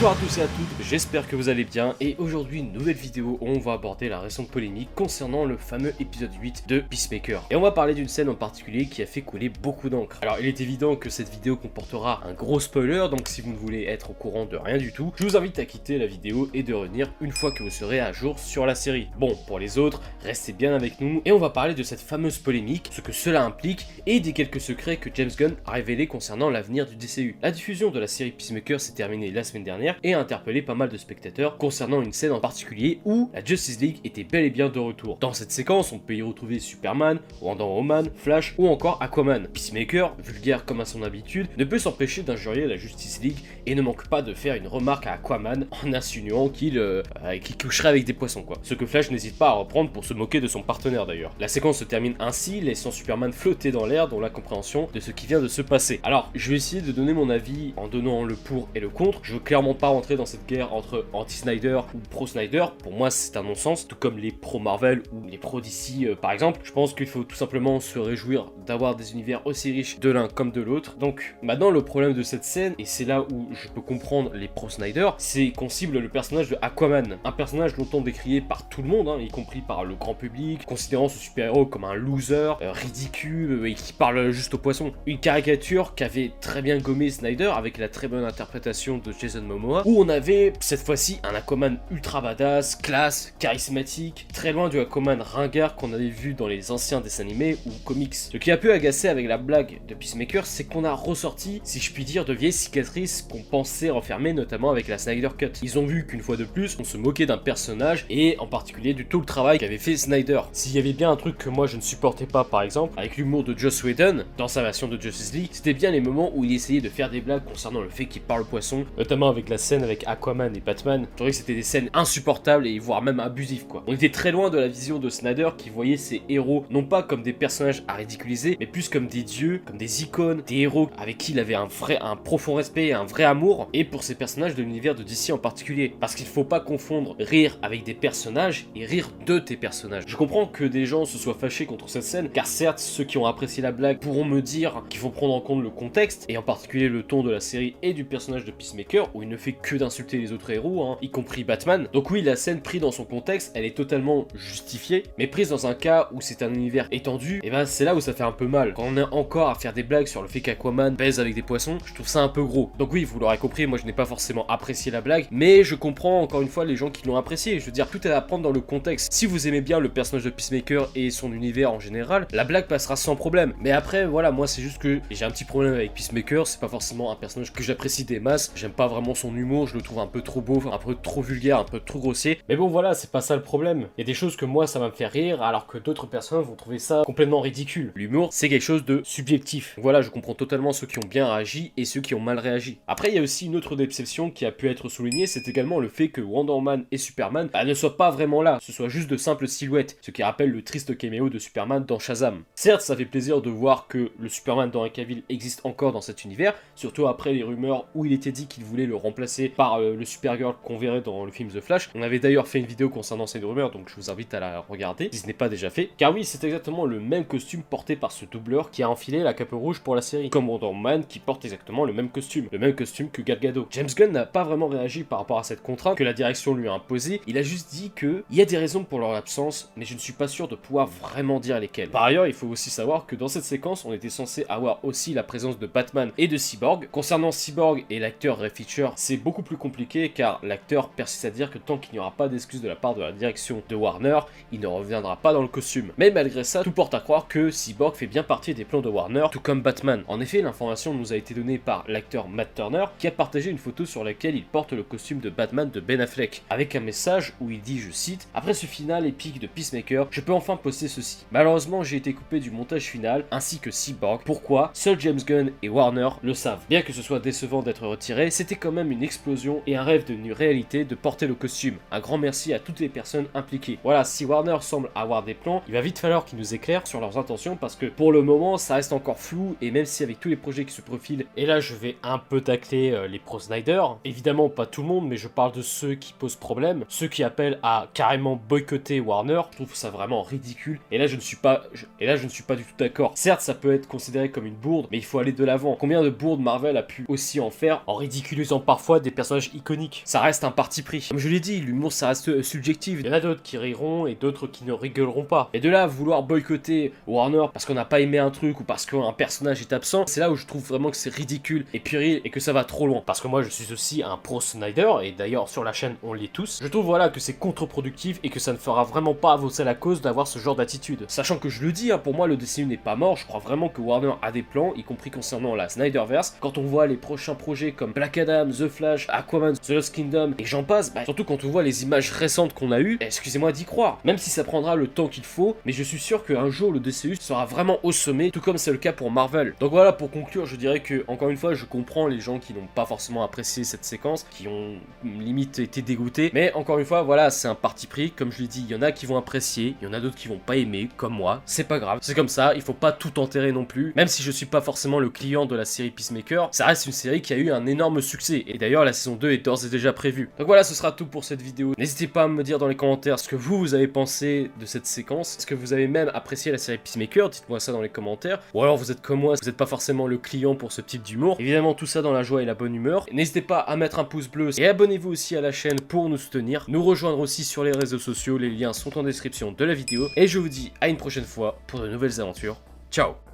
Bonjour à tous et à toutes, j'espère que vous allez bien et aujourd'hui une nouvelle vidéo où on va aborder la récente polémique concernant le fameux épisode 8 de Peacemaker. Et on va parler d'une scène en particulier qui a fait couler beaucoup d'encre. Alors il est évident que cette vidéo comportera un gros spoiler, donc si vous ne voulez être au courant de rien du tout, je vous invite à quitter la vidéo et de revenir une fois que vous serez à jour sur la série. Bon, pour les autres, restez bien avec nous et on va parler de cette fameuse polémique, ce que cela implique et des quelques secrets que James Gunn a révélés concernant l'avenir du DCU. La diffusion de la série Peacemaker s'est terminée la semaine dernière et a interpellé pas mal de spectateurs concernant une scène en particulier où la Justice League était bel et bien de retour. Dans cette séquence, on peut y retrouver Superman, Wonder Woman, Flash ou encore Aquaman. Peacemaker, vulgaire comme à son habitude, ne peut s'empêcher d'injurier la Justice League et ne manque pas de faire une remarque à Aquaman en insinuant qu'il euh, euh, coucherait avec des poissons quoi. Ce que Flash n'hésite pas à reprendre pour se moquer de son partenaire d'ailleurs. La séquence se termine ainsi, laissant Superman flotter dans l'air dans l'incompréhension de ce qui vient de se passer. Alors, je vais essayer de donner mon avis en donnant le pour et le contre. Je veux clairement pas rentrer dans cette guerre entre anti-Snyder ou pro-Snyder. Pour moi, c'est un non-sens, tout comme les pro-Marvel ou les pro-DC euh, par exemple. Je pense qu'il faut tout simplement se réjouir d'avoir des univers aussi riches de l'un comme de l'autre. Donc, maintenant, le problème de cette scène, et c'est là où je peux comprendre les pro-Snyder, c'est qu'on cible le personnage de Aquaman. Un personnage longtemps décrié par tout le monde, hein, y compris par le grand public, considérant ce super-héros comme un loser, euh, ridicule, euh, et qui parle juste aux poissons. Une caricature qu'avait très bien gommé Snyder avec la très bonne interprétation de Jason Momoa, où on avait cette fois-ci un Aquaman ultra badass, classe, charismatique, très loin du Aquaman ringard qu'on avait vu dans les anciens dessins animés ou comics. Ce qui a pu agacer avec la blague de Peacemaker, c'est qu'on a ressorti, si je puis dire, de vieilles cicatrices qu'on pensait renfermer notamment avec la Snyder Cut. Ils ont vu qu'une fois de plus, on se moquait d'un personnage et en particulier du tout le travail qu'avait fait Snyder. S'il y avait bien un truc que moi je ne supportais pas par exemple, avec l'humour de Joss Whedon dans sa version de Justice League, c'était bien les moments où il essayait de faire des blagues concernant le fait qu'il parle poisson, notamment avec la scène avec Aquaman et Batman. Je trouvais que c'était des scènes insupportables et voire même abusives quoi. On était très loin de la vision de Snyder qui voyait ses héros non pas comme des personnages à ridiculiser, mais plus comme des dieux, comme des icônes, des héros avec qui il avait un vrai, un profond respect un vrai amour, et pour ces personnages de l'univers de DC en particulier. Parce qu'il faut pas confondre rire avec des personnages et rire de tes personnages. Je comprends que des gens se soient fâchés contre cette scène, car certes, ceux qui ont apprécié la blague pourront me dire qu'il faut prendre en compte le contexte, et en particulier le ton de la série et du personnage de Peacemaker, où il ne fait que d'insulter les autres héros, hein, y compris Batman. Donc oui, la scène prise dans son contexte, elle est totalement justifiée, mais prise dans un cas où c'est un univers étendu, et ben c'est là où ça fait un peu mal. Quand on est encore à faire des blagues sur le fait qu'Aquaman baise avec des poissons, je trouve ça un peu gros. Donc oui, vous l'aurez compris, moi je n'ai pas forcément apprécié la blague, mais je comprends encore une fois les gens qui l'ont apprécié. Je veux dire, tout est à prendre dans le contexte. Si vous aimez bien le personnage de Peacemaker et son univers en général, la blague passera sans problème. Mais après, voilà, moi c'est juste que j'ai un petit problème avec Peacemaker, c'est pas forcément un personnage que j'apprécie des masses, j'aime pas vraiment son humour, je le trouve un peu trop beau, un peu trop vulgaire, un peu trop grossier. Mais bon voilà, c'est pas ça le problème. Il y a des choses que moi ça va me faire rire, alors que d'autres personnes vont trouver ça complètement ridicule. L'humour, c'est quelque chose de subjectif. Voilà, je comprends totalement ceux qui ont bien réagi et ceux qui ont mal réagi. Après, il y a aussi une autre déception qui a pu être soulignée, c'est également le fait que Wonder Woman et Superman bah, ne soient pas vraiment là, ce soit juste de simples silhouettes, ce qui rappelle le triste caméo de Superman dans Shazam. Certes, ça fait plaisir de voir que le Superman dans Cavill existe encore dans cet univers, surtout après les rumeurs où il était dit qu'il voulait le remplacer par euh, le Supergirl qu'on verrait dans le film The Flash. On avait d'ailleurs fait une vidéo concernant cette rumeur, donc je vous invite à la regarder si ce n'est pas déjà fait. Car oui, c'est exactement le même costume porté par ce doubleur qui a enfilé la cape rouge pour la série, comme Wonder Man qui porte exactement le même costume, le même costume que Gal Gadot. James Gunn n'a pas vraiment réagi par rapport à cette contrainte que la direction lui a imposée, il a juste dit que il y a des raisons pour leur absence, mais je ne suis pas sûr de pouvoir vraiment dire lesquelles. Par ailleurs, il faut aussi savoir que dans cette séquence, on était censé avoir aussi la présence de Batman et de Cyborg. Concernant Cyborg et l'acteur Ray Fisher, c'est beaucoup plus compliqué car l'acteur persiste à dire que tant qu'il n'y aura pas d'excuses de la part de la direction de Warner, il ne reviendra pas dans le costume. Mais malgré ça, tout porte à croire que Cyborg fait bien partie des plans de Warner, tout comme Batman. En effet, l'information nous a été donnée par l'acteur Matt Turner qui a partagé une photo sur laquelle il porte le costume de Batman de Ben Affleck, avec un message où il dit, je cite, Après ce final épique de Peacemaker, je peux enfin poster ceci. Malheureusement, j'ai été coupé du montage final, ainsi que Cyborg. Pourquoi? Seul James Gunn et Warner le savent. Bien que ce soit décevant d'être retiré, c'était quand même une explosion et un rêve devenu réalité de porter le costume. Un grand merci à toutes les personnes impliquées. Voilà, si Warner semble avoir des plans, il va vite falloir qu'ils nous éclairent sur leurs intentions parce que pour le moment, ça reste encore flou et même si avec tous les projets qui se profilent, et là je vais un peu tacler euh, les pro Snyder, évidemment pas tout le monde, mais je parle de ceux qui posent problème, ceux qui appellent à carrément boycotter Warner, je trouve ça vraiment ridicule. Et là je ne suis pas, et là je ne suis pas du tout d'accord. Certes, ça peut être considéré comme une bourde, mais il faut aller de l'avant. Combien de bourdes Marvel a pu aussi en faire en ridiculisant parfois des personnages iconiques. Ça reste un parti pris. Comme je l'ai dit, l'humour ça reste euh, subjectif. Il y en a d'autres qui riront et d'autres qui ne rigoleront pas. Et de là, vouloir boycotter Warner parce qu'on n'a pas aimé un truc ou parce qu'un personnage est absent, c'est là où je trouve vraiment que c'est ridicule et puéril et que ça va trop loin. Parce que moi, je suis aussi un pro Snyder et d'ailleurs sur la chaîne, on l'est tous. Je trouve voilà que c'est contre-productif et que ça ne fera vraiment pas avancer la cause d'avoir ce genre d'attitude. Sachant que je le dis, hein, pour moi, le DCU n'est pas mort. Je crois vraiment que Warner a des plans, y compris concernant la Snyderverse. Quand on voit les prochains projets comme Black Adam, The Flash, Aquaman, The Lost Kingdom et j'en passe, bah, surtout quand on voit les images récentes qu'on a eues, excusez-moi d'y croire. Même si ça prendra le temps qu'il faut, mais je suis sûr qu'un jour le DCU sera vraiment au sommet, tout comme c'est le cas pour Marvel. Donc voilà, pour conclure, je dirais que, encore une fois, je comprends les gens qui n'ont pas forcément apprécié cette séquence, qui ont limite été dégoûtés, mais encore une fois, voilà, c'est un parti pris, comme je l'ai dit, il y en a qui vont apprécier, il y en a d'autres qui vont pas aimer, comme moi, c'est pas grave, c'est comme ça, il faut pas tout enterrer non plus, même si je suis pas forcément le client de la série Peacemaker, ça reste une série qui a eu un énorme succès, et d'ailleurs la saison 2 est d'ores et déjà prévue. Donc voilà, ce sera tout pour cette vidéo, n'hésitez pas à me dire dans les commentaires ce que vous, vous avez pensé de cette séquence, est-ce que vous avez même apprécié la série Peacemaker, dites-moi ça dans les commentaires, ou alors vous êtes comme moi, vous n'êtes pas forcément le client pour ce type d'humour, évidemment tout ça dans la joie et la bonne humeur, n'hésitez pas à mettre un pouce bleu, et abonnez-vous aussi à la chaîne pour nous soutenir, nous rejoindre aussi sur les réseaux sociaux, les liens sont en description de la vidéo, et je vous dis à une prochaine fois pour de nouvelles aventures. Ciao